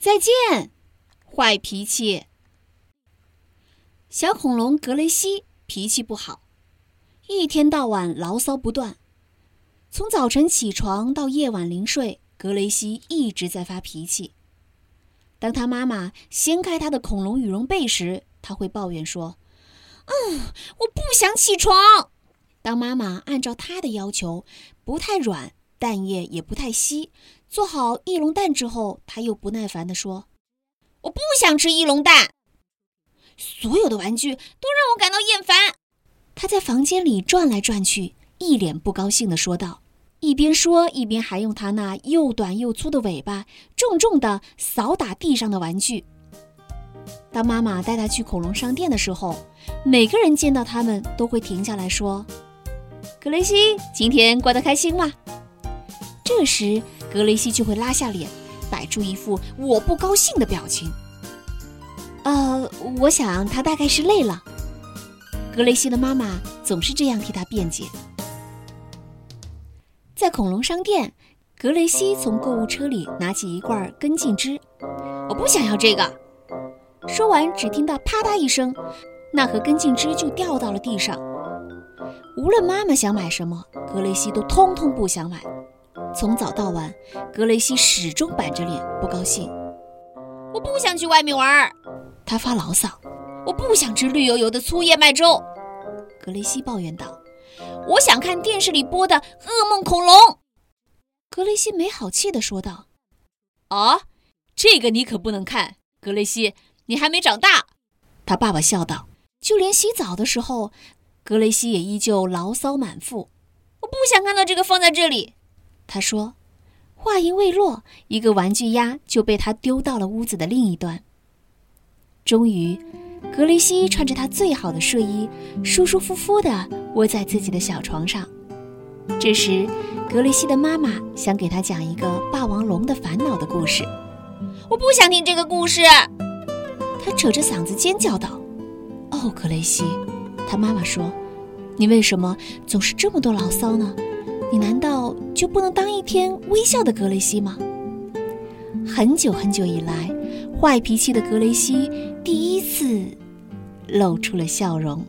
再见，坏脾气。小恐龙格雷西脾气不好，一天到晚牢骚不断。从早晨起床到夜晚临睡，格雷西一直在发脾气。当他妈妈掀开他的恐龙羽绒被时，他会抱怨说：“嗯，我不想起床。”当妈妈按照他的要求，不太软，蛋液也不太稀，做好翼龙蛋之后，他又不耐烦地说：“我不想吃翼龙蛋。”所有的玩具都让我感到厌烦。他在房间里转来转去，一脸不高兴地说道，一边说一边还用他那又短又粗的尾巴重重地扫打地上的玩具。当妈妈带他去恐龙商店的时候，每个人见到他们都会停下来说：“格雷西，今天过得开心吗？”这时，格雷西就会拉下脸，摆出一副我不高兴的表情。呃，我想他大概是累了。格雷西的妈妈总是这样替他辩解。在恐龙商店，格雷西从购物车里拿起一罐根茎汁。我不想要这个。说完，只听到啪嗒一声，那盒根茎汁就掉到了地上。无论妈妈想买什么，格雷西都通通不想买。从早到晚，格雷西始终板着脸，不高兴。我不想去外面玩。他发牢骚：“我不想吃绿油油的粗燕麦粥。”格雷西抱怨道：“我想看电视里播的《噩梦恐龙》。”格雷西没好气地说道：“啊，这个你可不能看，格雷西，你还没长大。”他爸爸笑道：“就连洗澡的时候，格雷西也依旧牢骚满腹。我不想看到这个放在这里。”他说。话音未落，一个玩具鸭就被他丢到了屋子的另一端。终于，格雷西穿着他最好的睡衣，舒舒服服地窝在自己的小床上。这时，格雷西的妈妈想给他讲一个霸王龙的烦恼的故事。我不想听这个故事，他扯着嗓子尖叫道：“哦，格雷西！”他妈妈说：“你为什么总是这么多牢骚呢？你难道就不能当一天微笑的格雷西吗？”很久很久以来。坏脾气的格雷西第一次露出了笑容。